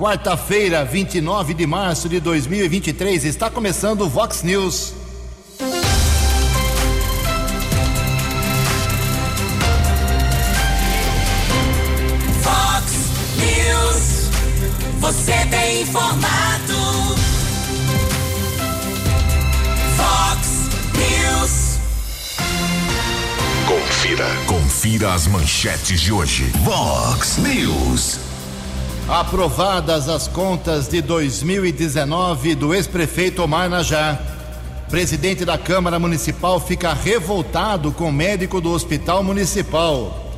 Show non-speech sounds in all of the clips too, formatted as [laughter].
Quarta-feira, 29 de março de 2023, está começando o Vox News. Vox News. Você tem informado. Vox News. Confira. Confira as manchetes de hoje. Vox News. Aprovadas as contas de 2019 do ex-prefeito Omar Najá. Presidente da Câmara Municipal fica revoltado com o médico do Hospital Municipal.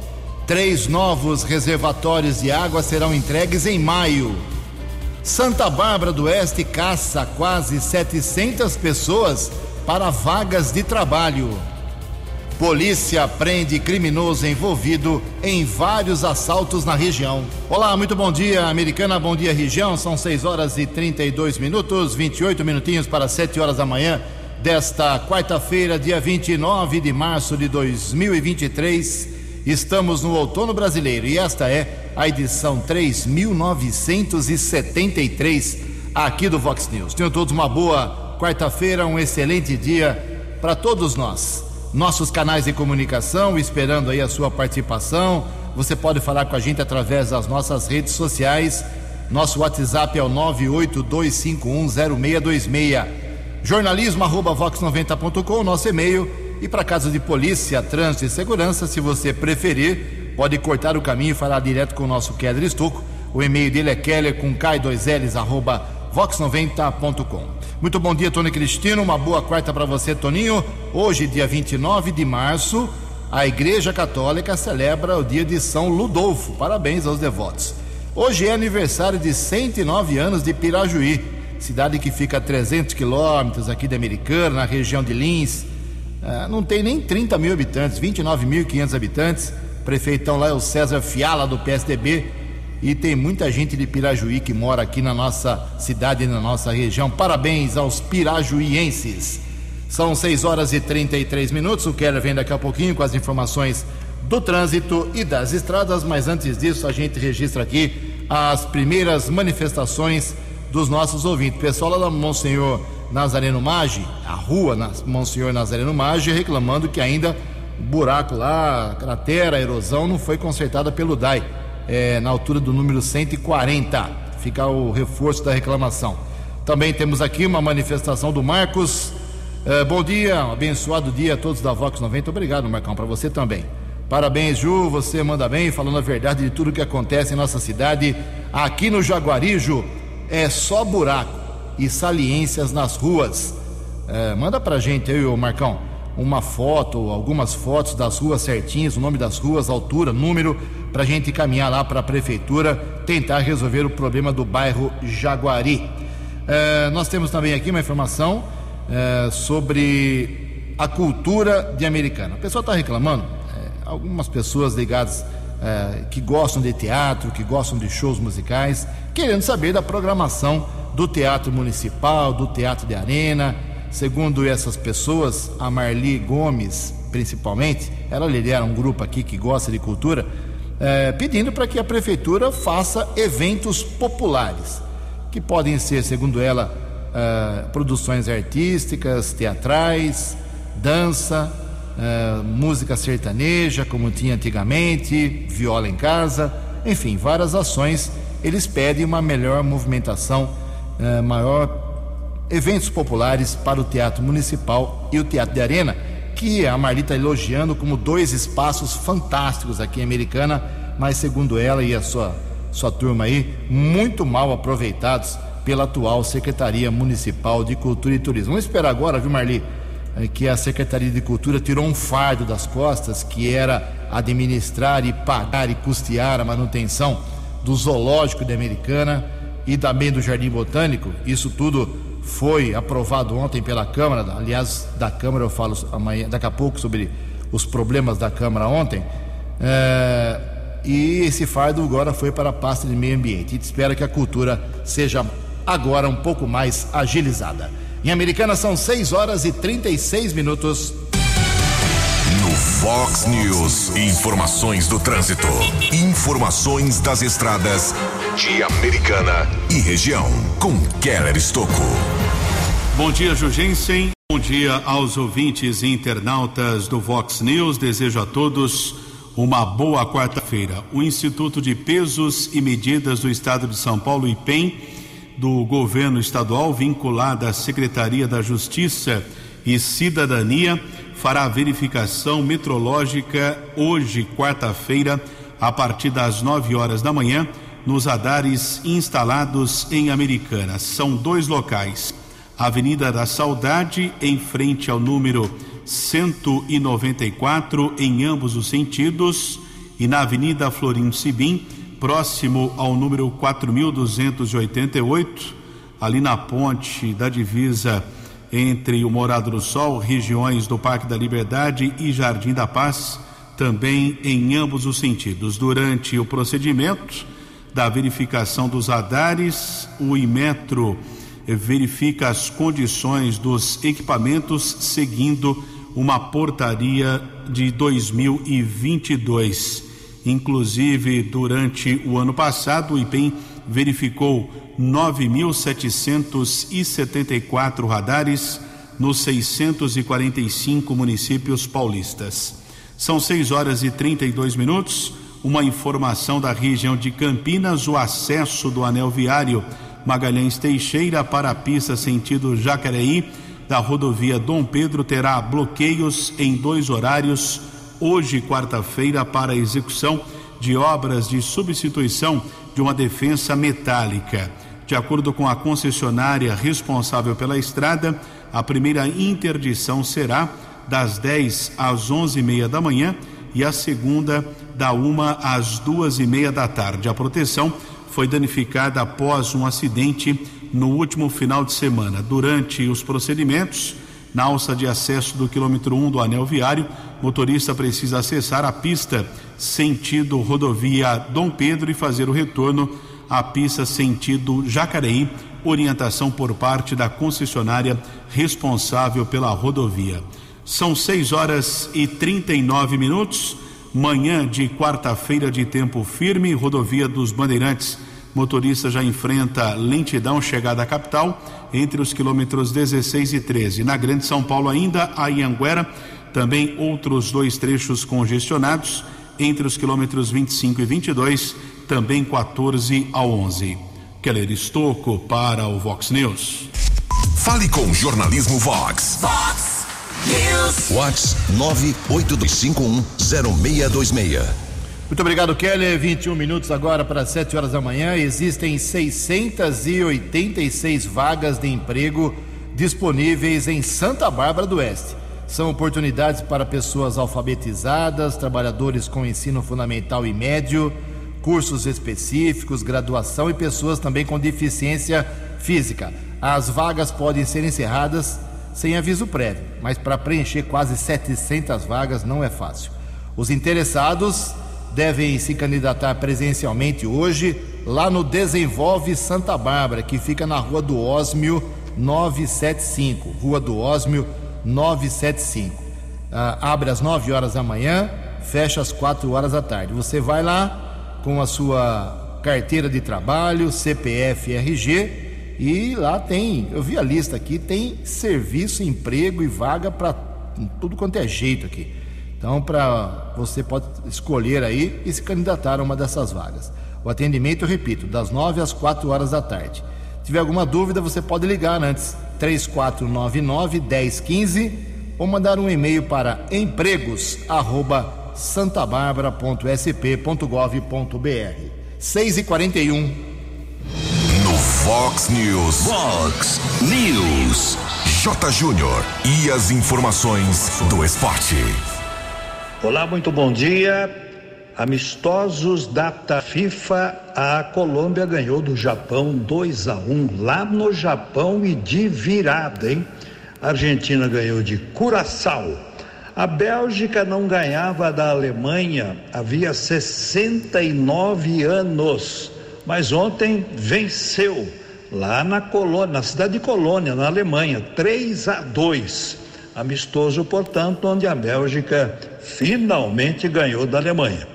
Três novos reservatórios de água serão entregues em maio. Santa Bárbara do Oeste caça quase 700 pessoas para vagas de trabalho. Polícia prende criminoso envolvido em vários assaltos na região. Olá, muito bom dia, Americana, bom dia, região. São 6 horas e 32 minutos, 28 minutinhos para 7 horas da manhã desta quarta-feira, dia 29 de março de 2023. Estamos no outono brasileiro e esta é a edição 3973 aqui do Vox News. Tenham todos uma boa quarta-feira, um excelente dia para todos nós nossos canais de comunicação, esperando aí a sua participação. Você pode falar com a gente através das nossas redes sociais. Nosso WhatsApp é o 982510626. Jornalismo arroba vox90.com, nosso e-mail. E para casos de polícia, trânsito e segurança, se você preferir, pode cortar o caminho e falar direto com o nosso Keller Estuco. O e-mail dele é keller com k2ls arroba vox90.com. Muito bom dia, Tony Cristino. Uma boa quarta para você, Toninho. Hoje, dia 29 de março, a Igreja Católica celebra o dia de São Ludolfo. Parabéns aos devotos. Hoje é aniversário de 109 anos de Pirajuí, cidade que fica a 300 quilômetros aqui da Americana, na região de Lins. Ah, não tem nem 30 mil habitantes, 29.500 habitantes. Prefeitão lá é o César Fiala, do PSDB e tem muita gente de Pirajuí que mora aqui na nossa cidade, na nossa região. Parabéns aos pirajuienses. São 6 horas e 33 minutos. O Keller vem daqui a pouquinho com as informações do trânsito e das estradas, mas antes disso a gente registra aqui as primeiras manifestações dos nossos ouvintes. Pessoal lá da Monsenhor Nazareno Maggi, a rua Monsenhor Nazareno Maggi, reclamando que ainda buraco lá, cratera, erosão não foi consertada pelo DAI é, na altura do número 140. Fica o reforço da reclamação. Também temos aqui uma manifestação do Marcos. É, bom dia, abençoado dia a todos da Vox 90. Obrigado, Marcão, para você também. Parabéns, Ju, você manda bem, falando a verdade de tudo que acontece em nossa cidade. Aqui no Jaguari, Ju, é só buraco e saliências nas ruas. É, manda pra gente aí, ô Marcão, uma foto, algumas fotos das ruas certinhas, o nome das ruas, altura, número, para a gente caminhar lá para a prefeitura tentar resolver o problema do bairro Jaguari. É, nós temos também aqui uma informação é, sobre a cultura de Americana. O pessoal está reclamando, é, algumas pessoas ligadas é, que gostam de teatro, que gostam de shows musicais, querendo saber da programação do Teatro Municipal, do Teatro de Arena. Segundo essas pessoas, a Marli Gomes, principalmente, ela lidera um grupo aqui que gosta de cultura é, pedindo para que a prefeitura faça eventos populares, que podem ser, segundo ela, é, produções artísticas, teatrais, dança, é, música sertaneja, como tinha antigamente, viola em casa, enfim, várias ações. Eles pedem uma melhor movimentação, é, maior eventos populares para o Teatro Municipal e o Teatro de Arena que a Marli está elogiando como dois espaços fantásticos aqui em Americana, mas segundo ela e a sua, sua turma aí, muito mal aproveitados pela atual Secretaria Municipal de Cultura e Turismo. Vamos esperar agora, viu, Marli, eh, que a Secretaria de Cultura tirou um fardo das costas, que era administrar e pagar e custear a manutenção do zoológico de Americana e também do Jardim Botânico. Isso tudo foi aprovado ontem pela Câmara, aliás, da Câmara eu falo amanhã, daqui a pouco sobre os problemas da Câmara ontem. É, e esse fardo agora foi para a pasta de meio ambiente. Gente espera que a cultura seja agora um pouco mais agilizada. Em Americana são 6 horas e 36 minutos. No Fox News, informações do trânsito, informações das estradas de Americana e região, com Keller Estocco. Bom dia, Jugensen. Bom dia aos ouvintes e internautas do Vox News. Desejo a todos uma boa quarta-feira. O Instituto de Pesos e Medidas do Estado de São Paulo, IPEM, do governo estadual, vinculado à Secretaria da Justiça e Cidadania, fará a verificação metrológica hoje, quarta-feira, a partir das 9 horas da manhã, nos radares instalados em Americana. São dois locais. Avenida da Saudade, em frente ao número 194, em ambos os sentidos, e na Avenida Florim Sibim, próximo ao número 4288, ali na ponte da divisa entre o Morado do Sol, regiões do Parque da Liberdade e Jardim da Paz, também em ambos os sentidos. Durante o procedimento da verificação dos radares, o Imetro verifica as condições dos equipamentos seguindo uma portaria de 2022. Inclusive, durante o ano passado, o IPEM verificou 9.774 radares nos 645 municípios paulistas. São 6 horas e 32 minutos. Uma informação da região de Campinas: o acesso do anel viário Magalhães Teixeira para a pista sentido Jacareí da rodovia Dom Pedro terá bloqueios em dois horários. Hoje, quarta-feira, para execução de obras de substituição de uma defensa metálica. De acordo com a concessionária responsável pela estrada, a primeira interdição será das 10 às 11 e meia da manhã e a segunda da uma às duas e meia da tarde. A proteção foi danificada após um acidente no último final de semana. Durante os procedimentos, na alça de acesso do quilômetro 1 do anel viário, motorista precisa acessar a pista sentido rodovia Dom Pedro e fazer o retorno à pista sentido Jacareí, orientação por parte da concessionária responsável pela rodovia. São 6 horas e 39 minutos, manhã de quarta-feira de tempo firme, rodovia dos Bandeirantes. Motorista já enfrenta lentidão chegada à capital entre os quilômetros 16 e 13. Na Grande São Paulo, ainda a Ianguera, também outros dois trechos congestionados entre os quilômetros 25 e 22, também 14 a 11. Keller Estocco para o Vox News. Fale com o Jornalismo Vox. Vox News. Vox 982510626. Muito obrigado, Keller. 21 minutos agora para 7 horas da manhã. Existem 686 vagas de emprego disponíveis em Santa Bárbara do Oeste. São oportunidades para pessoas alfabetizadas, trabalhadores com ensino fundamental e médio, cursos específicos, graduação e pessoas também com deficiência física. As vagas podem ser encerradas sem aviso prévio, mas para preencher quase 700 vagas não é fácil. Os interessados devem se candidatar presencialmente hoje lá no Desenvolve Santa Bárbara, que fica na Rua do Ósmio 975. Rua do Ósmio 975. Ah, abre às 9 horas da manhã, fecha às 4 horas da tarde. Você vai lá com a sua carteira de trabalho, CPF, RG e lá tem, eu vi a lista aqui, tem serviço, emprego e vaga para tudo quanto é jeito aqui. Então, para você pode escolher aí e se candidatar a uma dessas vagas. O atendimento, eu repito, das 9 às 4 horas da tarde. Se tiver alguma dúvida, você pode ligar antes 3499 1015 ou mandar um e-mail para empregos@santabarbara.sp.gov.br. 6 e 41 Vox News. Vox News. J. Júnior. E as informações do esporte. Olá, muito bom dia. Amistosos data FIFA, a Colômbia ganhou do Japão 2 a 1 lá no Japão e de virada, hein? A Argentina ganhou de Curaçao. A Bélgica não ganhava da Alemanha havia 69 anos, mas ontem venceu lá na Colônia, na cidade de Colônia, na Alemanha, 3 a 2. Amistoso, portanto, onde a Bélgica finalmente ganhou da Alemanha.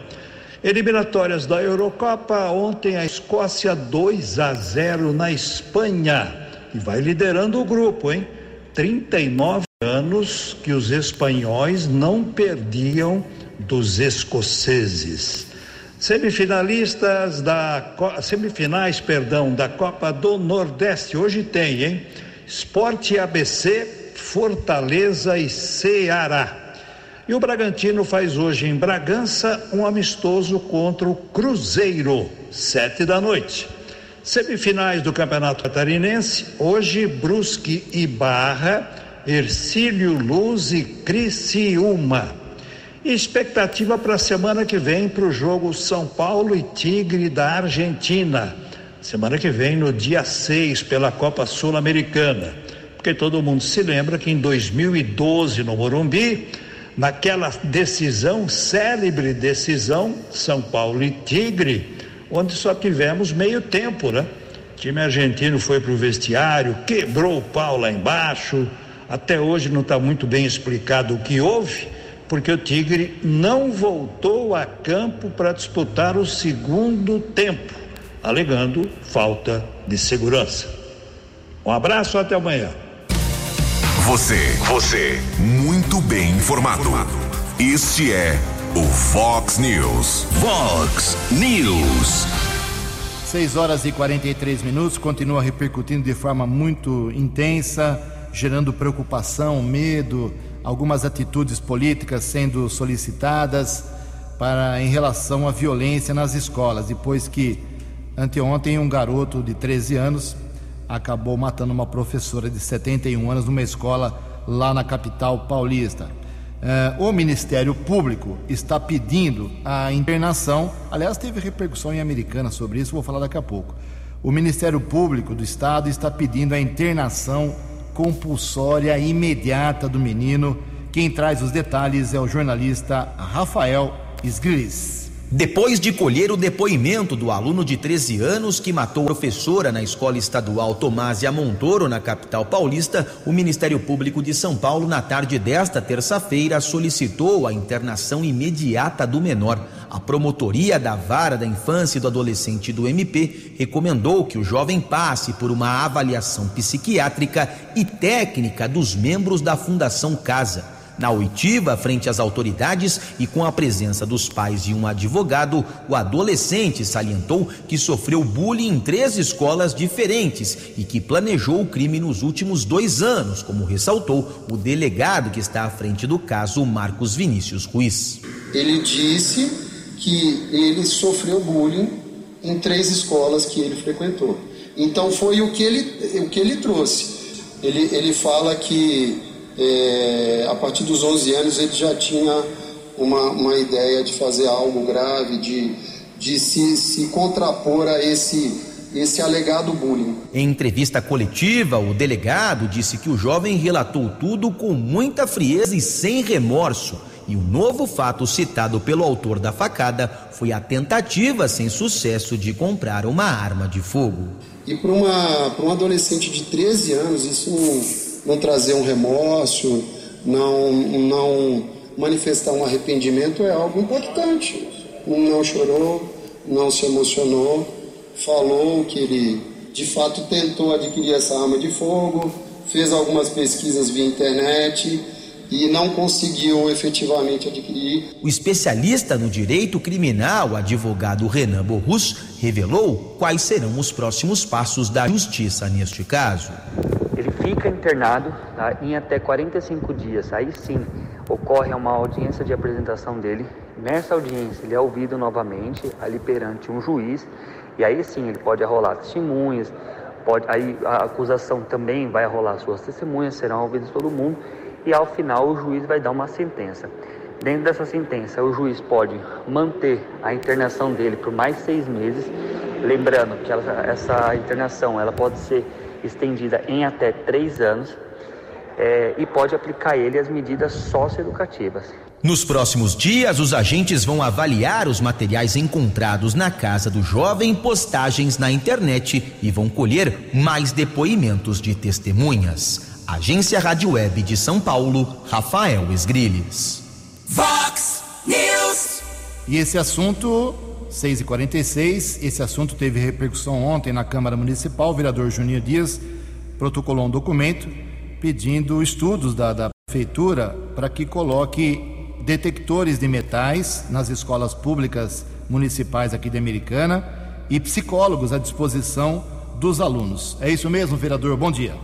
Eliminatórias da Eurocopa, ontem a Escócia 2 a 0 na Espanha e vai liderando o grupo, hein? 39 anos que os espanhóis não perdiam dos escoceses. Semifinalistas da semifinais, perdão, da Copa do Nordeste hoje tem, hein? Esporte ABC, Fortaleza e Ceará. E o Bragantino faz hoje em Bragança um amistoso contra o Cruzeiro, sete da noite. Semifinais do Campeonato Catarinense, hoje Brusque e Barra, Ercílio Luz e Criciúma. E expectativa para a semana que vem para o jogo São Paulo e Tigre da Argentina. Semana que vem, no dia 6, pela Copa Sul-Americana. Porque todo mundo se lembra que em 2012, no Morumbi, naquela decisão, célebre decisão, São Paulo e Tigre, onde só tivemos meio tempo, né? O time argentino foi para o vestiário, quebrou o pau lá embaixo. Até hoje não está muito bem explicado o que houve, porque o Tigre não voltou a campo para disputar o segundo tempo, alegando falta de segurança. Um abraço, até amanhã. Você, você, muito bem informado. Este é o Fox News. Fox News. 6 horas e 43 minutos, continua repercutindo de forma muito intensa, gerando preocupação, medo, algumas atitudes políticas sendo solicitadas para em relação à violência nas escolas, depois que anteontem um garoto de 13 anos acabou matando uma professora de 71 anos numa escola lá na capital paulista. Eh, o Ministério Público está pedindo a internação, aliás, teve repercussão em Americana sobre isso, vou falar daqui a pouco. O Ministério Público do Estado está pedindo a internação compulsória imediata do menino. Quem traz os detalhes é o jornalista Rafael Sgris. Depois de colher o depoimento do aluno de 13 anos que matou a professora na escola estadual Tomásia Montoro, na capital paulista, o Ministério Público de São Paulo, na tarde desta terça-feira, solicitou a internação imediata do menor. A promotoria da Vara da Infância e do Adolescente do MP recomendou que o jovem passe por uma avaliação psiquiátrica e técnica dos membros da Fundação Casa. Na oitiva, frente às autoridades e com a presença dos pais e um advogado, o adolescente salientou que sofreu bullying em três escolas diferentes e que planejou o crime nos últimos dois anos, como ressaltou o delegado que está à frente do caso, Marcos Vinícius Ruiz. Ele disse que ele sofreu bullying em três escolas que ele frequentou. Então foi o que ele, o que ele trouxe. Ele, ele fala que é, a partir dos 11 anos ele já tinha uma, uma ideia de fazer algo grave, de, de se, se contrapor a esse, esse alegado bullying. Em entrevista coletiva, o delegado disse que o jovem relatou tudo com muita frieza e sem remorso. E o novo fato citado pelo autor da facada foi a tentativa sem sucesso de comprar uma arma de fogo. E para um adolescente de 13 anos, isso não não trazer um remorso, não, não manifestar um arrependimento é algo importante. Não chorou, não se emocionou, falou que ele de fato tentou adquirir essa arma de fogo, fez algumas pesquisas via internet e não conseguiu efetivamente adquirir. O especialista no direito criminal, advogado Renan Borrus, revelou quais serão os próximos passos da justiça neste caso fica internado tá, em até 45 dias. Aí sim ocorre uma audiência de apresentação dele. Nessa audiência ele é ouvido novamente ali perante um juiz e aí sim ele pode arrolar testemunhas. Pode, aí a acusação também vai arrolar suas testemunhas, serão ouvidos todo mundo e ao final o juiz vai dar uma sentença. Dentro dessa sentença, o juiz pode manter a internação dele por mais seis meses, lembrando que ela, essa internação ela pode ser estendida em até três anos é, e pode aplicar ele as medidas socioeducativas. Nos próximos dias, os agentes vão avaliar os materiais encontrados na casa do jovem, postagens na internet e vão colher mais depoimentos de testemunhas. Agência Rádio Web de São Paulo, Rafael Esgrilles. Vox News. E esse assunto, 6h46, esse assunto teve repercussão ontem na Câmara Municipal. O vereador Juninho Dias protocolou um documento pedindo estudos da, da Prefeitura para que coloque detectores de metais nas escolas públicas municipais aqui de Americana e psicólogos à disposição dos alunos. É isso mesmo, vereador? Bom dia.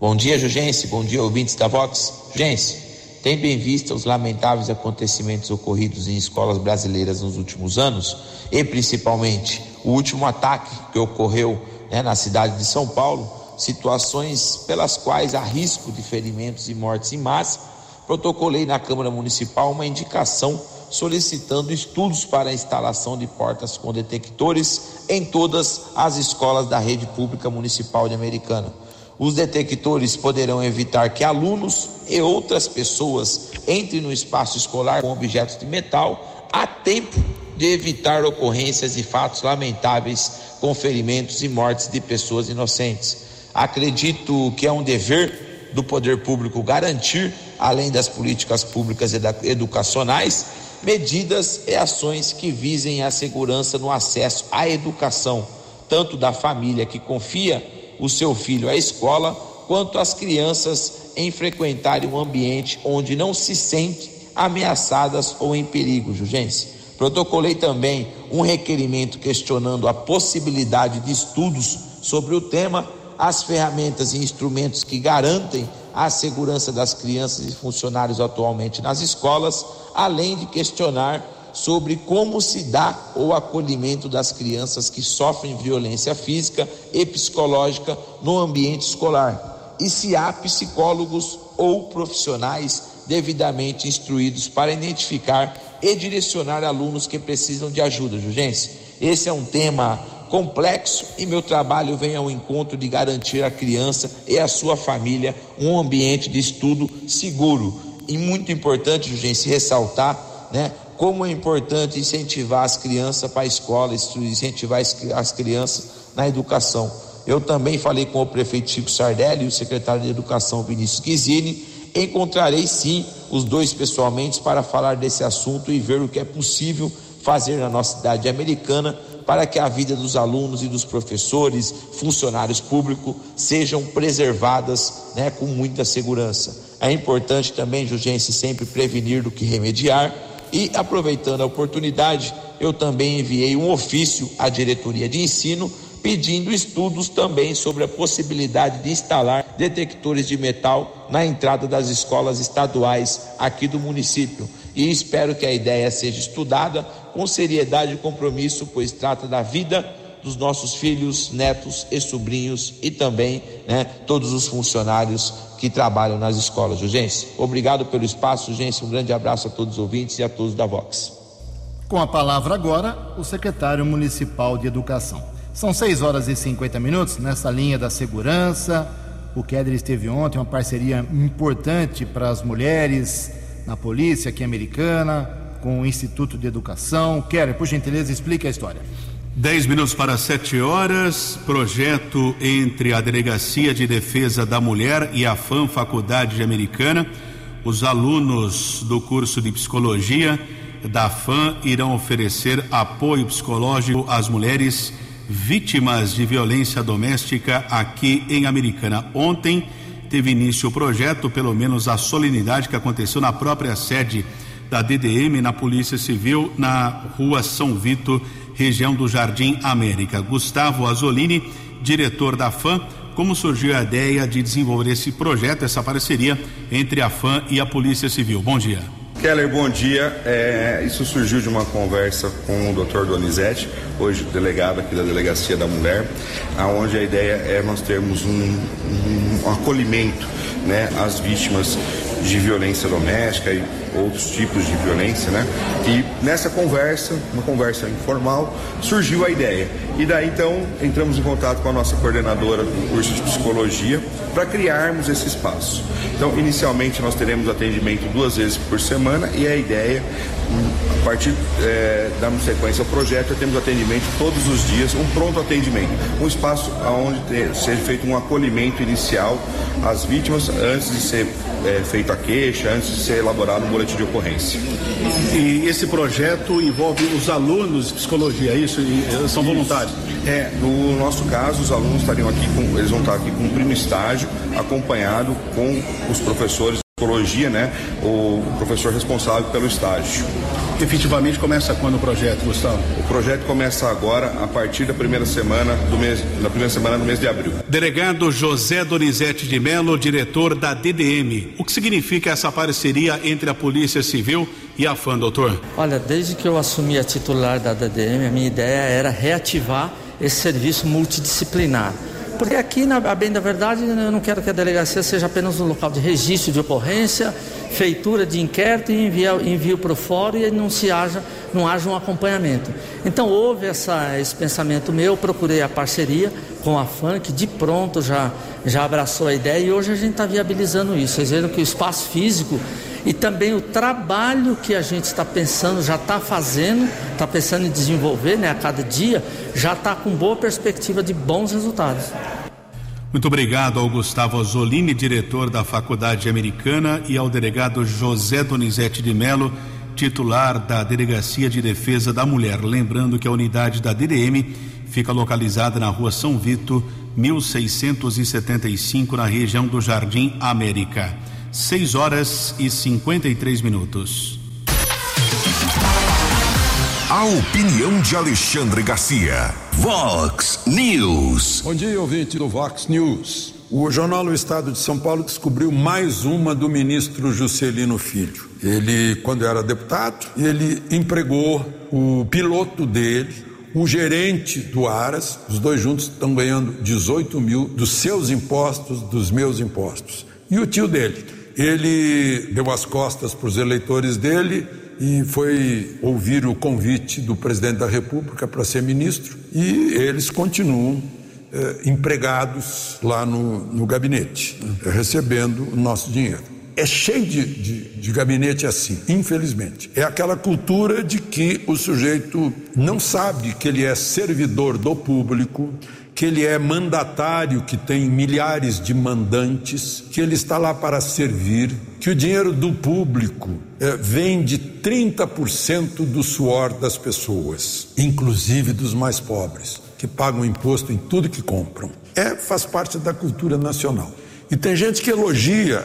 Bom dia, Jugense. Bom dia, ouvintes da Vox. Jugense, tem bem vista os lamentáveis acontecimentos ocorridos em escolas brasileiras nos últimos anos e principalmente o último ataque que ocorreu né, na cidade de São Paulo, situações pelas quais há risco de ferimentos e mortes em massa protocolei na Câmara Municipal uma indicação solicitando estudos para a instalação de portas com detectores em todas as escolas da rede pública municipal de Americana. Os detectores poderão evitar que alunos e outras pessoas entrem no espaço escolar com objetos de metal a tempo de evitar ocorrências de fatos lamentáveis com ferimentos e mortes de pessoas inocentes. Acredito que é um dever do poder público garantir, além das políticas públicas educacionais, medidas e ações que visem a segurança no acesso à educação, tanto da família que confia o seu filho à escola, quanto as crianças em frequentarem um ambiente onde não se sente ameaçadas ou em perigo, Jurgência. Protocolei também um requerimento questionando a possibilidade de estudos sobre o tema as ferramentas e instrumentos que garantem a segurança das crianças e funcionários atualmente nas escolas, além de questionar sobre como se dá o acolhimento das crianças que sofrem violência física e psicológica no ambiente escolar e se há psicólogos ou profissionais devidamente instruídos para identificar e direcionar alunos que precisam de ajuda, Jurgência. Esse é um tema complexo e meu trabalho vem ao encontro de garantir à criança e à sua família um ambiente de estudo seguro. E muito importante, gente, ressaltar, né, como é importante incentivar as crianças para a escola, incentivar as crianças na educação. Eu também falei com o prefeito Chico Sardelli e o secretário de Educação Vinícius Guizini. Encontrarei sim os dois pessoalmente para falar desse assunto e ver o que é possível fazer na nossa cidade americana para que a vida dos alunos e dos professores, funcionários públicos sejam preservadas né, com muita segurança. É importante também, Jugense, sempre prevenir do que remediar e, aproveitando a oportunidade, eu também enviei um ofício à diretoria de ensino pedindo estudos também sobre a possibilidade de instalar detectores de metal na entrada das escolas estaduais aqui do município. E espero que a ideia seja estudada com seriedade e compromisso, pois trata da vida dos nossos filhos, netos e sobrinhos e também né, todos os funcionários que trabalham nas escolas. Urgência, obrigado pelo espaço, Urgência. Um grande abraço a todos os ouvintes e a todos da Vox. Com a palavra agora, o secretário municipal de Educação. São 6 horas e 50 minutos nessa linha da segurança. O Keller esteve ontem, uma parceria importante para as mulheres na polícia aqui americana com o Instituto de Educação. Keller, por gentileza, explique a história. Dez minutos para sete horas, projeto entre a Delegacia de Defesa da Mulher e a FAM Faculdade Americana. Os alunos do curso de Psicologia da FAM irão oferecer apoio psicológico às mulheres vítimas de violência doméstica aqui em Americana. Ontem teve início o projeto, pelo menos a solenidade que aconteceu na própria sede da DDM na Polícia Civil na Rua São Vito, região do Jardim América. Gustavo Azolini, diretor da FAM, como surgiu a ideia de desenvolver esse projeto, essa parceria entre a FAM e a Polícia Civil? Bom dia. Keller, bom dia. É, isso surgiu de uma conversa com o Dr. Donizete, hoje delegado aqui da Delegacia da Mulher, aonde a ideia é nós termos um, um, acolhimento né, às vítimas de violência doméstica e outros tipos de violência, né? E nessa conversa, uma conversa informal, surgiu a ideia. E daí então entramos em contato com a nossa coordenadora do curso de psicologia para criarmos esse espaço. Então, inicialmente nós teremos atendimento duas vezes por semana e a ideia, a partir é, da sequência ao projeto, é temos atendimento todos os dias, um pronto atendimento, um espaço onde seja feito um acolhimento inicial às vítimas antes de ser é, feita a queixa, antes de ser elaborado um boletim de ocorrência. E esse projeto envolve os alunos de psicologia, é isso? E, eh, são voluntários? É, no nosso caso, os alunos estariam aqui com, eles vão estar aqui cumprindo estágio, acompanhado com os professores de psicologia, né? O professor responsável pelo estágio. Efetivamente começa quando o projeto, Gustavo? O projeto começa agora, a partir da primeira semana do mês, da primeira semana do mês de abril. Delegado José Donizete de Mello, diretor da DDM. O que significa essa parceria entre a Polícia Civil e a FAM, doutor? Olha, desde que eu assumi a titular da DDM, a minha ideia era reativar esse serviço multidisciplinar. Porque aqui, na, a bem da verdade, eu não quero que a delegacia seja apenas um local de registro de ocorrência, feitura de inquérito e envio, envio para o fórum e não, se haja, não haja um acompanhamento. Então houve essa, esse pensamento meu, procurei a parceria com a FAN, que de pronto já, já abraçou a ideia e hoje a gente está viabilizando isso. Vocês viram que o espaço físico e também o trabalho que a gente está pensando, já está fazendo, está pensando em desenvolver né, a cada dia, já está com boa perspectiva de bons resultados. Muito obrigado ao Gustavo Azzolini, diretor da Faculdade Americana, e ao delegado José Donizete de Mello, titular da Delegacia de Defesa da Mulher. Lembrando que a unidade da DDM fica localizada na rua São Vito, 1675, na região do Jardim América. 6 horas e 53 minutos. A opinião de Alexandre Garcia. Vox News. Bom dia, ouvinte do Vox News. O jornal O Estado de São Paulo descobriu mais uma do ministro Juscelino Filho. Ele, quando era deputado, ele empregou o piloto dele, o gerente do Aras, os dois juntos estão ganhando 18 mil dos seus impostos, dos meus impostos. E o tio dele, ele deu as costas para os eleitores dele e foi ouvir o convite do presidente da República para ser ministro e eles continuam eh, empregados lá no, no gabinete, recebendo o nosso dinheiro. É cheio de, de, de gabinete assim, infelizmente. É aquela cultura de que o sujeito não sabe que ele é servidor do público, que ele é mandatário, que tem milhares de mandantes, que ele está lá para servir, que o dinheiro do público é, vem de 30% do suor das pessoas, inclusive dos mais pobres, que pagam imposto em tudo que compram. É, faz parte da cultura nacional. E tem gente que elogia,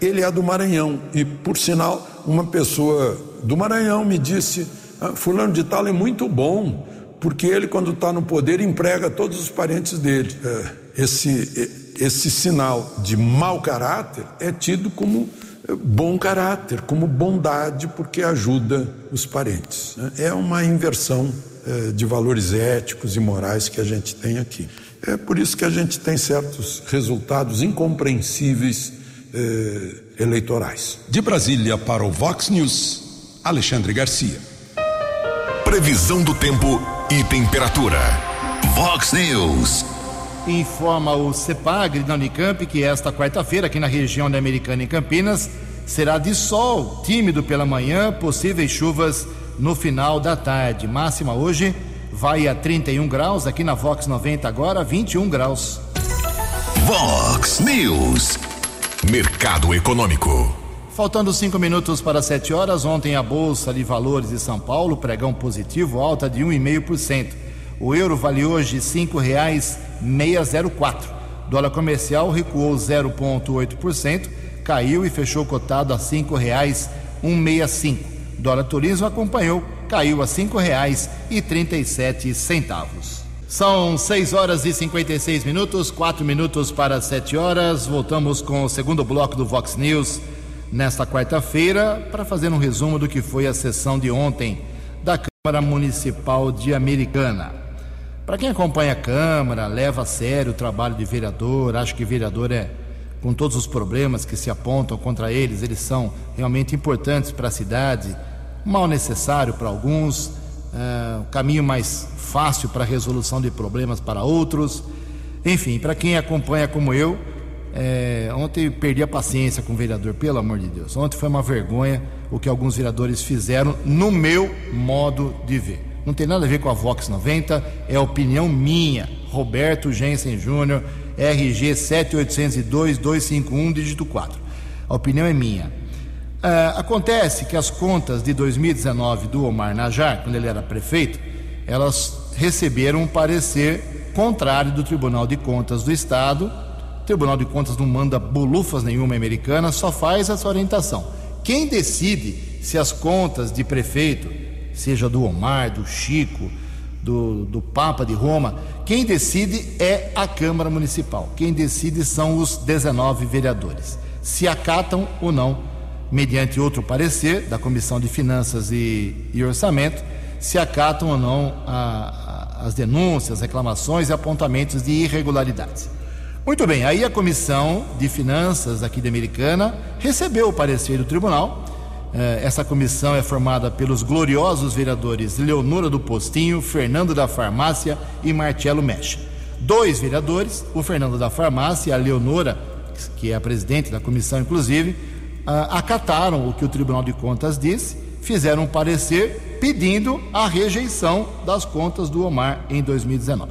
ele é do Maranhão, e por sinal, uma pessoa do Maranhão me disse: ah, Fulano de Tal é muito bom porque ele, quando está no poder, emprega todos os parentes dele. É, esse, esse sinal de mau caráter é tido como é, bom caráter, como bondade, porque ajuda os parentes. Né? É uma inversão é, de valores éticos e morais que a gente tem aqui. É por isso que a gente tem certos resultados incompreensíveis eleitorais. De Brasília para o Vox News, Alexandre Garcia. Previsão do tempo e temperatura. Vox News. Informa o CEPAGRE da Unicamp que esta quarta-feira, aqui na região da Americana em Campinas, será de sol, tímido pela manhã, possíveis chuvas no final da tarde. Máxima hoje vai a 31 graus, aqui na Vox 90 agora 21 graus. Vox News. Mercado Econômico. Faltando cinco minutos para sete horas, ontem a Bolsa de Valores de São Paulo, pregão positivo, alta de 1,5%. O euro vale hoje R$ 5,604. Dólar comercial recuou 0,8%, caiu e fechou cotado a R$ 5,165. Dólar turismo acompanhou, caiu a R$ 5,37. São 6 horas e 56 minutos, 4 minutos para 7 horas. Voltamos com o segundo bloco do Vox News nesta quarta-feira para fazer um resumo do que foi a sessão de ontem da Câmara Municipal de Americana. Para quem acompanha a Câmara, leva a sério o trabalho de vereador, acho que vereador é, com todos os problemas que se apontam contra eles, eles são realmente importantes para a cidade, mal necessário para alguns, é, um caminho mais fácil para a resolução de problemas para outros. Enfim, para quem acompanha como eu, é, ontem perdi a paciência com o vereador, pelo amor de Deus. Ontem foi uma vergonha o que alguns vereadores fizeram, no meu modo de ver. Não tem nada a ver com a Vox 90, é opinião minha. Roberto Jensen Júnior, RG 7802-251, dígito 4. A opinião é minha. É, acontece que as contas de 2019 do Omar Najar, quando ele era prefeito, elas receberam um parecer contrário do Tribunal de Contas do Estado. O Tribunal de Contas não manda bolufas nenhuma americana, só faz essa orientação. Quem decide se as contas de prefeito, seja do Omar, do Chico, do, do Papa de Roma, quem decide é a Câmara Municipal. Quem decide são os 19 vereadores. Se acatam ou não, mediante outro parecer da Comissão de Finanças e, e Orçamento, se acatam ou não a, a, as denúncias, reclamações e apontamentos de irregularidades. Muito bem, aí a Comissão de Finanças aqui da Americana recebeu o parecer do tribunal eh, essa comissão é formada pelos gloriosos vereadores Leonora do Postinho, Fernando da Farmácia e Marcelo Mexe. Dois vereadores, o Fernando da Farmácia e a Leonora, que é a presidente da comissão, inclusive, ah, acataram o que o Tribunal de Contas disse, fizeram um parecer pedindo a rejeição das contas do Omar em 2019.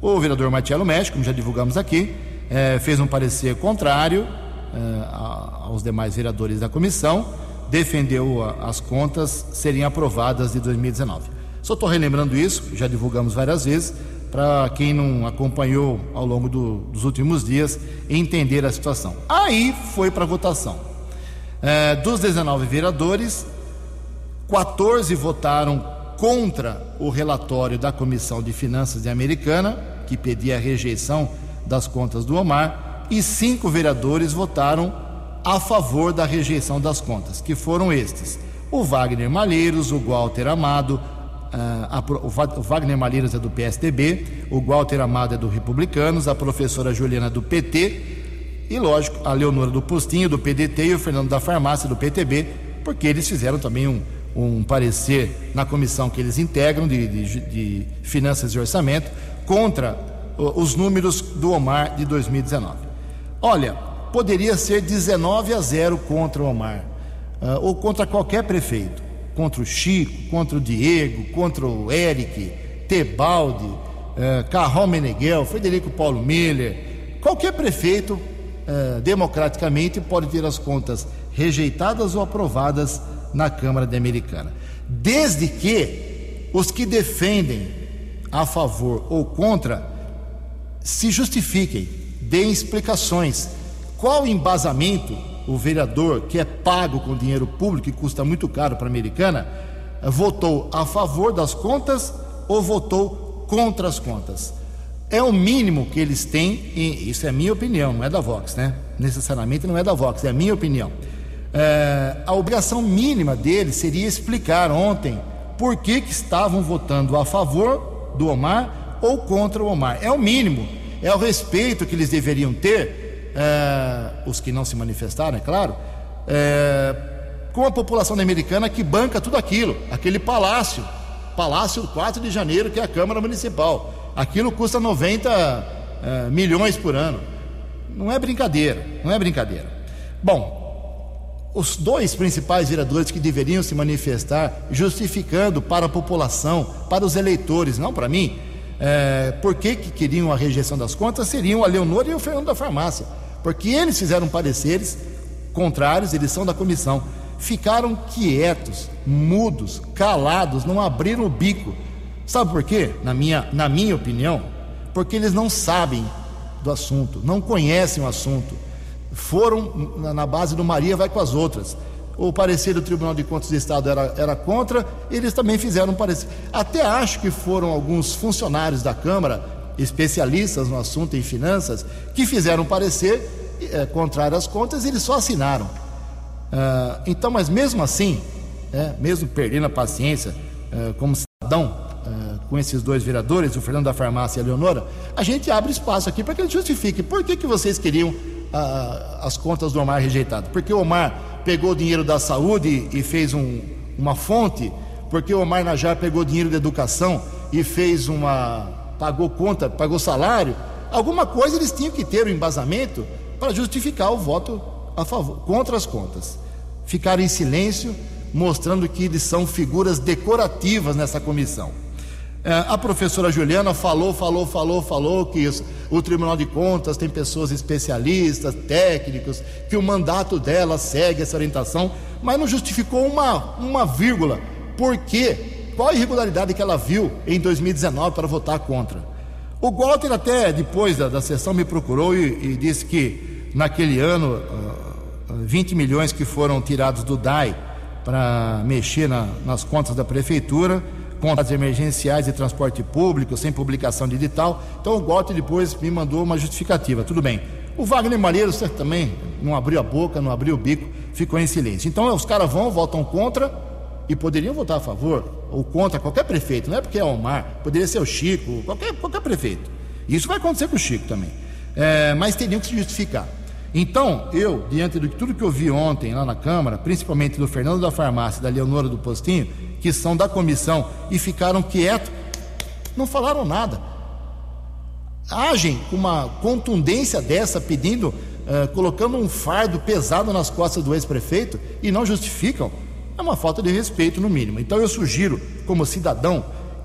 O vereador Marcelo Mexe, como já divulgamos aqui, eh, fez um parecer contrário eh, aos demais vereadores da comissão defendeu as contas serem aprovadas de 2019. Só estou relembrando isso, já divulgamos várias vezes, para quem não acompanhou ao longo do, dos últimos dias entender a situação. Aí foi para votação. É, dos 19 vereadores, 14 votaram contra o relatório da Comissão de Finanças de Americana, que pedia a rejeição das contas do Omar, e cinco vereadores votaram a favor da rejeição das contas, que foram estes: o Wagner Malheiros, o Walter Amado, ah, a, o Wagner Malheiros é do PSDB, o Walter Amado é do Republicanos, a professora Juliana do PT e, lógico, a Leonora do Postinho, do PDT e o Fernando da Farmácia, do PTB, porque eles fizeram também um, um parecer na comissão que eles integram de, de, de Finanças e Orçamento contra os números do Omar de 2019. Olha, poderia ser 19 a 0 contra o Omar, uh, ou contra qualquer prefeito, contra o Chico, contra o Diego, contra o Eric, Tebaldi, uh, Carrol Meneghel, Frederico Paulo Miller, qualquer prefeito, uh, democraticamente, pode ter as contas rejeitadas ou aprovadas na Câmara de Americana. Desde que os que defendem a favor ou contra se justifiquem, deem explicações qual embasamento o vereador, que é pago com dinheiro público e custa muito caro para a americana, votou a favor das contas ou votou contra as contas? É o mínimo que eles têm, e isso é minha opinião, não é da Vox, né? Necessariamente não é da Vox, é a minha opinião. É, a obrigação mínima deles seria explicar ontem por que, que estavam votando a favor do Omar ou contra o Omar. É o mínimo, é o respeito que eles deveriam ter é, os que não se manifestaram, é claro, é, com a população americana que banca tudo aquilo, aquele palácio, Palácio 4 de Janeiro, que é a Câmara Municipal. Aquilo custa 90 é, milhões por ano. Não é brincadeira, não é brincadeira. Bom, os dois principais vereadores que deveriam se manifestar justificando para a população, para os eleitores, não para mim, é, por que, que queriam a rejeição das contas, seriam a Leonor e o Fernando da Farmácia porque eles fizeram pareceres contrários, eles são da comissão. Ficaram quietos, mudos, calados, não abriram o bico. Sabe por quê? Na minha, na minha opinião, porque eles não sabem do assunto, não conhecem o assunto. Foram na base do Maria vai com as outras. O parecer do Tribunal de Contas do Estado era, era contra, eles também fizeram um parecer. Até acho que foram alguns funcionários da Câmara especialistas no assunto em finanças, que fizeram parecer é, contrário às contas e eles só assinaram. Ah, então, mas mesmo assim, é, mesmo perdendo a paciência é, como cidadão com esses dois vereadores, o Fernando da Farmácia e a Leonora, a gente abre espaço aqui para que ele justifique por que, que vocês queriam ah, as contas do Omar rejeitadas. Porque o Omar pegou o dinheiro da saúde e fez um, uma fonte, porque o Omar Najar pegou dinheiro da educação e fez uma pagou conta, pagou salário, alguma coisa eles tinham que ter o um embasamento para justificar o voto a favor, contra as contas. Ficaram em silêncio, mostrando que eles são figuras decorativas nessa comissão. É, a professora Juliana falou, falou, falou, falou que o Tribunal de Contas tem pessoas especialistas, técnicos, que o mandato dela segue essa orientação, mas não justificou uma, uma vírgula. Por quê? Qual a irregularidade que ela viu em 2019 para votar contra? O Walter até depois da, da sessão me procurou e, e disse que naquele ano uh, 20 milhões que foram tirados do DAI para mexer na, nas contas da prefeitura contas emergenciais de transporte público, sem publicação de edital. Então o Gotti depois me mandou uma justificativa. Tudo bem. O Wagner Malheiros também não abriu a boca, não abriu o bico, ficou em silêncio. Então os caras vão, votam contra e poderiam votar a favor ou contra qualquer prefeito. Não é porque é Omar, poderia ser o Chico, qualquer, qualquer prefeito. Isso vai acontecer com o Chico também. É, mas teriam que se justificar. Então, eu, diante de tudo que eu vi ontem lá na Câmara, principalmente do Fernando da Farmácia e da Leonora do Postinho, que são da comissão e ficaram quietos, não falaram nada. Agem com uma contundência dessa, pedindo, uh, colocando um fardo pesado nas costas do ex-prefeito e não justificam, é uma falta de respeito, no mínimo. Então eu sugiro, como cidadão,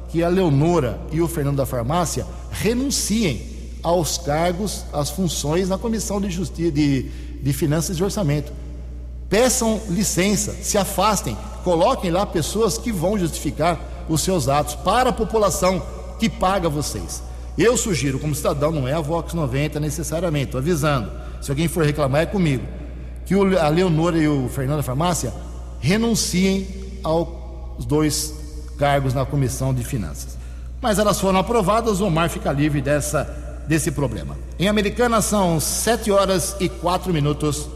que a Leonora e o Fernando da Farmácia renunciem aos cargos, às funções na Comissão de Justiça, de, de Finanças e Orçamento. Peçam licença, se afastem, coloquem lá pessoas que vão justificar os seus atos para a população que paga vocês. Eu sugiro, como cidadão, não é a Vox 90 necessariamente, estou avisando. Se alguém for reclamar, é comigo. Que a Leonora e o Fernando da Farmácia renunciem aos dois cargos na Comissão de Finanças. Mas elas foram aprovadas, o Omar fica livre dessa desse problema. Em Americana são 7 horas e 4 minutos.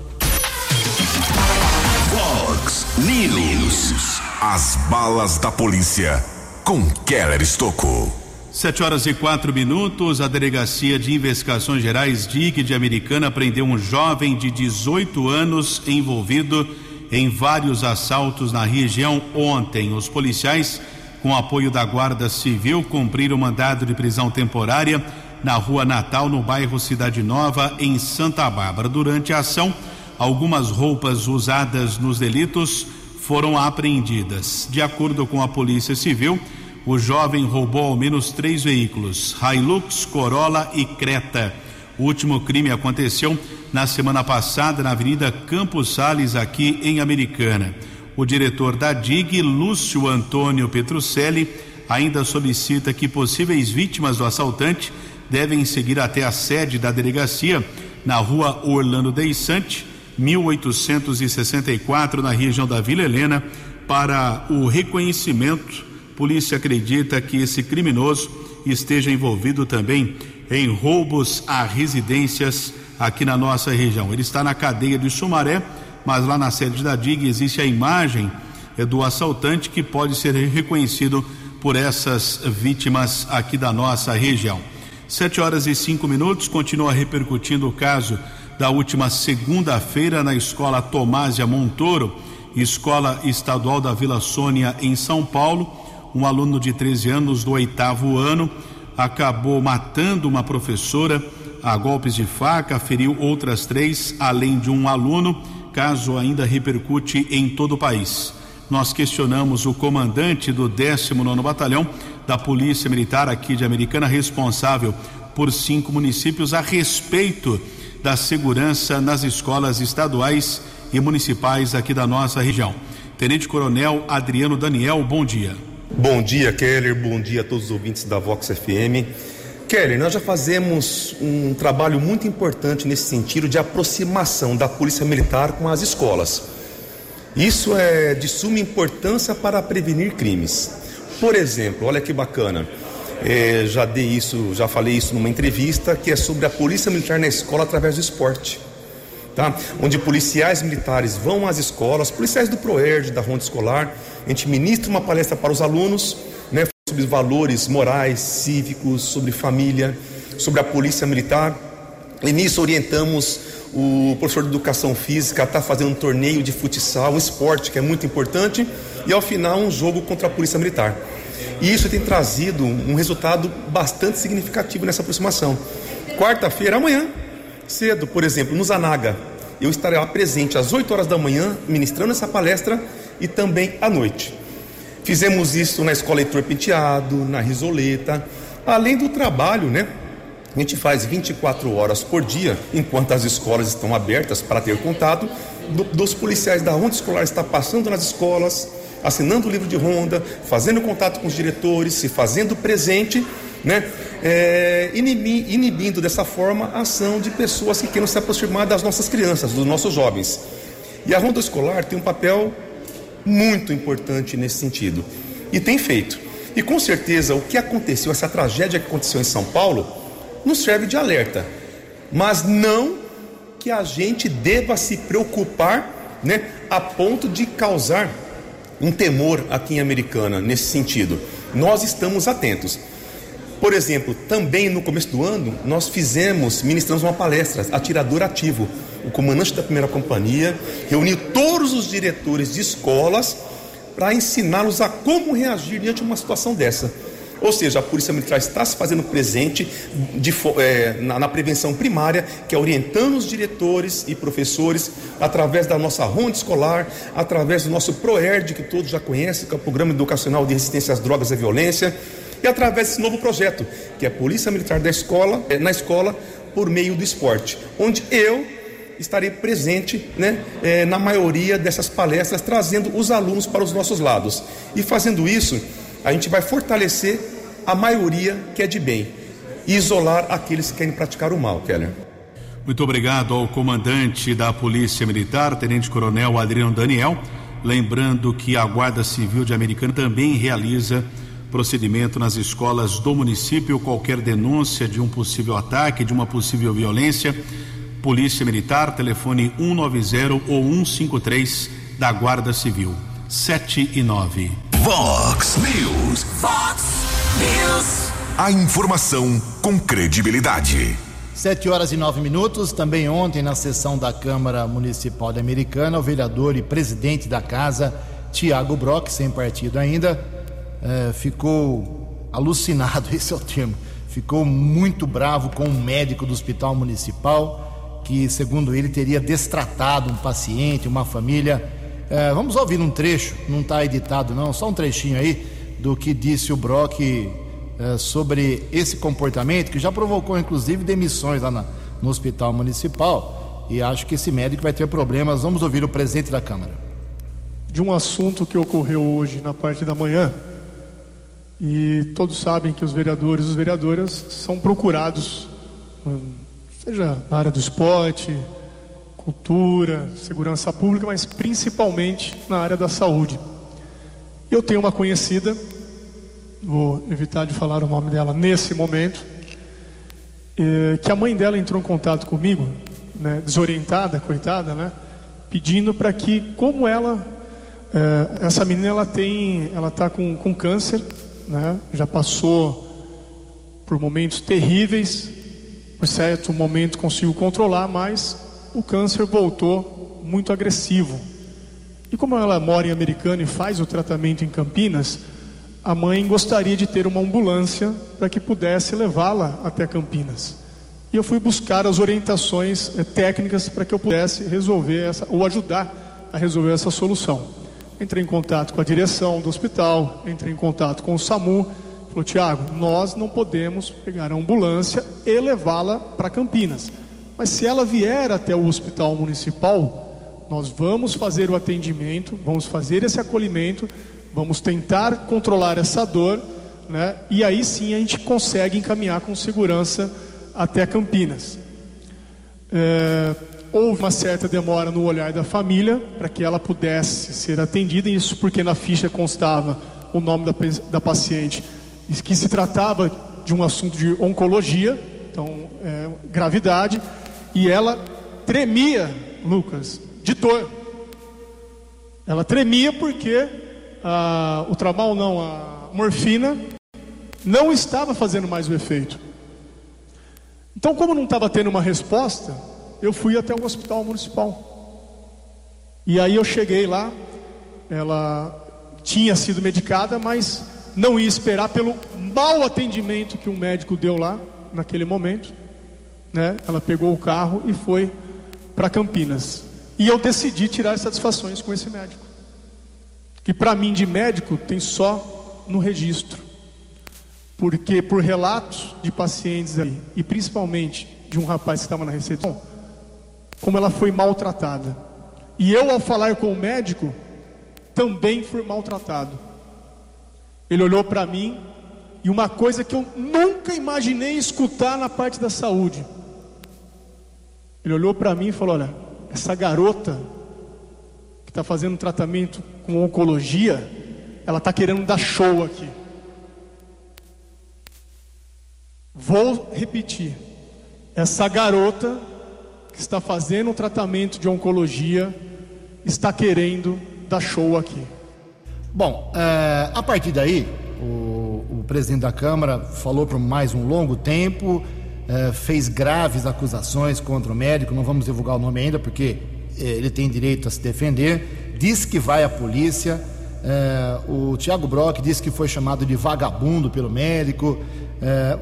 News. As balas da polícia com Keller Estocou. 7 horas e quatro minutos, a Delegacia de Investigações Gerais DIG de Americana prendeu um jovem de 18 anos envolvido em vários assaltos na região ontem. Os policiais, com apoio da Guarda Civil, cumpriram mandado de prisão temporária na Rua Natal, no bairro Cidade Nova, em Santa Bárbara. Durante a ação, algumas roupas usadas nos delitos foram apreendidas. De acordo com a Polícia Civil, o jovem roubou ao menos três veículos: Hilux, Corolla e Creta. O último crime aconteceu na semana passada na Avenida Campos Sales, aqui em Americana. O diretor da DIG, Lúcio Antônio Petrucelli, ainda solicita que possíveis vítimas do assaltante devem seguir até a sede da delegacia na rua Orlando Deissante, 1864, na região da Vila Helena, para o reconhecimento. Polícia acredita que esse criminoso esteja envolvido também em roubos a residências aqui na nossa região. Ele está na cadeia de Sumaré, mas lá na sede da DIG existe a imagem é, do assaltante que pode ser reconhecido por essas vítimas aqui da nossa região. Sete horas e cinco minutos, continua repercutindo o caso da última segunda-feira na escola Tomásia Montoro, escola estadual da Vila Sônia, em São Paulo. Um aluno de 13 anos do oitavo ano acabou matando uma professora a golpes de faca, feriu outras três, além de um aluno. Caso ainda repercute em todo o país. Nós questionamos o comandante do 19 Batalhão da Polícia Militar aqui de Americana, responsável por cinco municípios, a respeito da segurança nas escolas estaduais e municipais aqui da nossa região. Tenente Coronel Adriano Daniel, bom dia. Bom dia, Keller. Bom dia a todos os ouvintes da Vox FM. Keller, nós já fazemos um trabalho muito importante nesse sentido de aproximação da Polícia Militar com as escolas. Isso é de suma importância para prevenir crimes. Por exemplo, olha que bacana. É, já dei isso, já falei isso numa entrevista que é sobre a polícia militar na escola através do esporte. Tá? Onde policiais militares vão às escolas, policiais do ProERD, da Ronda Escolar, a gente ministra uma palestra para os alunos, né, sobre valores morais, cívicos, sobre família, sobre a polícia militar. E nisso orientamos o professor de educação física está fazendo um torneio de futsal, um esporte que é muito importante, e ao final um jogo contra a polícia militar. E isso tem trazido um resultado bastante significativo nessa aproximação. Quarta-feira, amanhã, cedo, por exemplo, no Zanaga, eu estarei lá presente às 8 horas da manhã, ministrando essa palestra e também à noite. Fizemos isso na escola Heitor Penteado, na Risoleta, além do trabalho, né? A gente faz 24 horas por dia, enquanto as escolas estão abertas para ter contato, do, dos policiais da ronda escolar está passando nas escolas, assinando o livro de ronda, fazendo contato com os diretores, se fazendo presente, né? É, inibi, inibindo dessa forma a ação de pessoas que queiram se aproximar das nossas crianças, dos nossos jovens. E a ronda escolar tem um papel muito importante nesse sentido e tem feito. E com certeza o que aconteceu, essa tragédia que aconteceu em São Paulo, nos serve de alerta, mas não que a gente deva se preocupar, né, a ponto de causar um temor aqui em Americana nesse sentido. Nós estamos atentos. Por exemplo, também no começo do ano, nós fizemos, ministramos uma palestra, Atirador Ativo. O comandante da primeira companhia reuniu todos os diretores de escolas para ensiná-los a como reagir diante de uma situação dessa. Ou seja, a Polícia Militar está se fazendo presente de, é, na, na, prevenção primária, que é orientando os diretores e professores através da nossa ronda escolar, através do nosso PROERD, que todos já conhecem, que é o Programa Educacional de Resistência às Drogas e Violência, e através desse novo projeto, que é a Polícia Militar da Escola, é, na escola, por meio do esporte, onde eu estarei presente né, é, na maioria dessas palestras, trazendo os alunos para os nossos lados. E fazendo isso, a gente vai fortalecer a maioria que é de bem e isolar aqueles que querem praticar o mal, Keller. Muito obrigado ao comandante da Polícia Militar, Tenente Coronel Adriano Daniel. Lembrando que a Guarda Civil de Americana também realiza procedimento nas escolas do município. Qualquer denúncia de um possível ataque, de uma possível violência, Polícia Militar, telefone 190 ou 153 da Guarda Civil. 7 e 9. Vox News. Vox News. A informação com credibilidade. Sete horas e nove minutos. Também ontem, na sessão da Câmara Municipal de Americana, o vereador e presidente da casa, Tiago Brock, sem partido ainda, eh, ficou alucinado [laughs] esse é o termo ficou muito bravo com um médico do Hospital Municipal que, segundo ele, teria destratado um paciente, uma família é, vamos ouvir um trecho, não está editado não, só um trechinho aí do que disse o Brock é, sobre esse comportamento que já provocou inclusive demissões lá na, no hospital municipal e acho que esse médico vai ter problemas. Vamos ouvir o presidente da Câmara. De um assunto que ocorreu hoje na parte da manhã e todos sabem que os vereadores e as vereadoras são procurados, hum, seja na área do esporte, cultura, segurança pública, mas principalmente na área da saúde. Eu tenho uma conhecida, vou evitar de falar o nome dela nesse momento, eh, que a mãe dela entrou em contato comigo, né, desorientada, coitada, né, pedindo para que, como ela, eh, essa menina ela tem, ela está com, com câncer, né, já passou por momentos terríveis, por certo momento conseguiu controlar, mas o câncer voltou muito agressivo. E como ela mora em Americana e faz o tratamento em Campinas, a mãe gostaria de ter uma ambulância para que pudesse levá-la até Campinas. E eu fui buscar as orientações eh, técnicas para que eu pudesse resolver essa, ou ajudar a resolver essa solução. Entrei em contato com a direção do hospital, entrei em contato com o SAMU, falou: Tiago, nós não podemos pegar a ambulância e levá-la para Campinas mas se ela vier até o hospital municipal, nós vamos fazer o atendimento, vamos fazer esse acolhimento, vamos tentar controlar essa dor, né? E aí sim a gente consegue encaminhar com segurança até Campinas. É, houve uma certa demora no olhar da família para que ela pudesse ser atendida, isso porque na ficha constava o nome da, da paciente, que se tratava de um assunto de oncologia, então é, gravidade e ela tremia, Lucas, de dor. Ela tremia porque ah, o tramal não, a morfina não estava fazendo mais o efeito. Então, como não estava tendo uma resposta, eu fui até o hospital municipal. E aí eu cheguei lá, ela tinha sido medicada, mas não ia esperar pelo mau atendimento que o médico deu lá naquele momento né? Ela pegou o carro e foi para Campinas. E eu decidi tirar satisfações com esse médico. que para mim de médico tem só no registro. Porque por relatos de pacientes aí, e principalmente de um rapaz que estava na recepção, como ela foi maltratada. E eu ao falar com o médico, também fui maltratado. Ele olhou para mim e uma coisa que eu nunca imaginei escutar na parte da saúde. Ele olhou para mim e falou: Olha, essa garota que está fazendo tratamento com oncologia, ela está querendo dar show aqui. Vou repetir. Essa garota que está fazendo um tratamento de oncologia está querendo dar show aqui. Bom, é, a partir daí, o, o, presidente da Câmara falou por mais um longo tempo, é, fez graves acusações contra o médico, não vamos divulgar o nome ainda porque é, ele tem direito a se defender, disse que vai à polícia. É, o Tiago Brock disse que foi chamado de vagabundo pelo médico.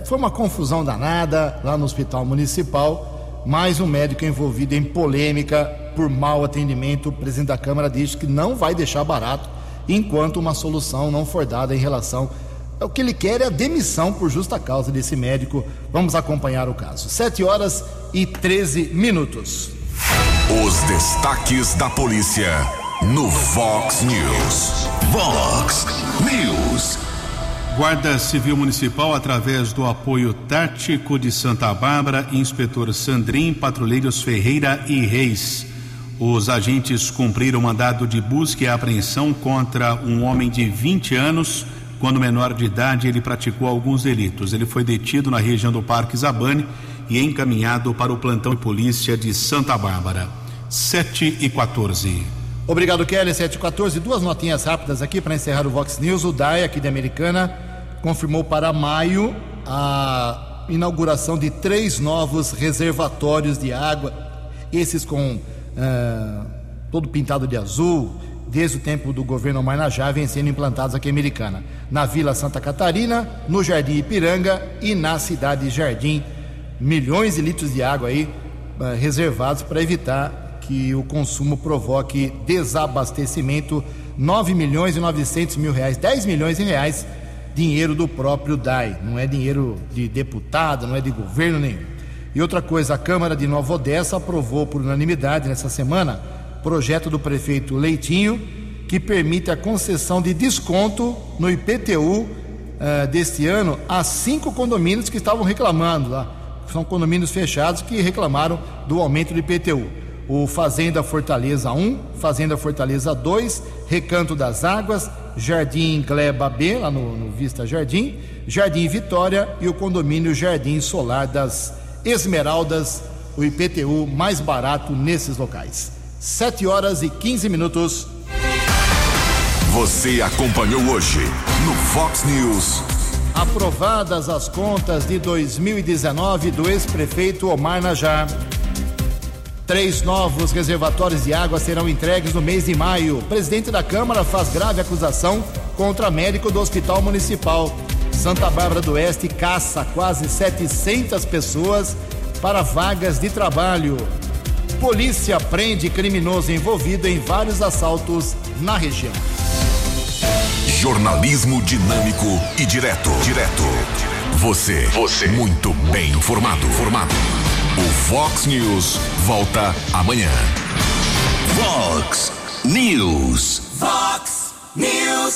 Foi uma confusão danada lá no hospital municipal. Mais um médico envolvido em polêmica por mau atendimento. O presidente da Câmara disse que não vai deixar barato enquanto uma solução não for dada em relação. O que ele quer é a demissão por justa causa desse médico. Vamos acompanhar o caso. 7 horas e 13 minutos. Os destaques da polícia no Vox News. Vox News. Guarda Civil Municipal, através do apoio tático de Santa Bárbara, inspetor Sandrin, patrulheiros Ferreira e Reis. Os agentes cumpriram mandado de busca e apreensão contra um homem de 20 anos. Quando menor de idade, ele praticou alguns delitos. Ele foi detido na região do Parque Zabane e encaminhado para o plantão de polícia de Santa Bárbara. 7 e 14. Obrigado, Kelly. 7 e 14. Duas notinhas rápidas aqui para encerrar o Vox News. O DAE, aqui de Americana, confirmou para maio a inauguração de três novos reservatórios de água. Esses com uh, todo pintado de azul, desde o tempo do governo Marnajá, vem sendo implantados aqui em Americana. Na Vila Santa Catarina, no Jardim Ipiranga e na cidade Jardim. Milhões de litros de água aí uh, reservados para evitar que o consumo provoque desabastecimento. 9 milhões e 900 mil reais, 10 milhões de reais, dinheiro do próprio DAI. Não é dinheiro de deputado, não é de governo nenhum. E outra coisa, a Câmara de Nova Odessa aprovou por unanimidade nessa semana projeto do prefeito Leitinho que permite a concessão de desconto no IPTU eh, deste ano a cinco condomínios que estavam reclamando lá. São condomínios fechados que reclamaram do aumento do IPTU. O Fazenda Fortaleza 1, Fazenda Fortaleza 2, Recanto das Águas, Jardim Gleba B, lá no, no Vista Jardim, Jardim Vitória e o condomínio Jardim Solar das Esmeraldas, o IPTU mais barato nesses locais. 7 horas e 15 minutos. Você acompanhou hoje no Fox News. Aprovadas as contas de 2019 do ex-prefeito Omar Najar. Três novos reservatórios de água serão entregues no mês de maio. O presidente da Câmara faz grave acusação contra médico do Hospital Municipal. Santa Bárbara do Oeste caça quase 700 pessoas para vagas de trabalho. Polícia prende criminoso envolvido em vários assaltos na região. Jornalismo dinâmico e direto. Direto. Você. Você. Muito bem informado. Formado. O Fox News volta amanhã. Fox News. Fox News.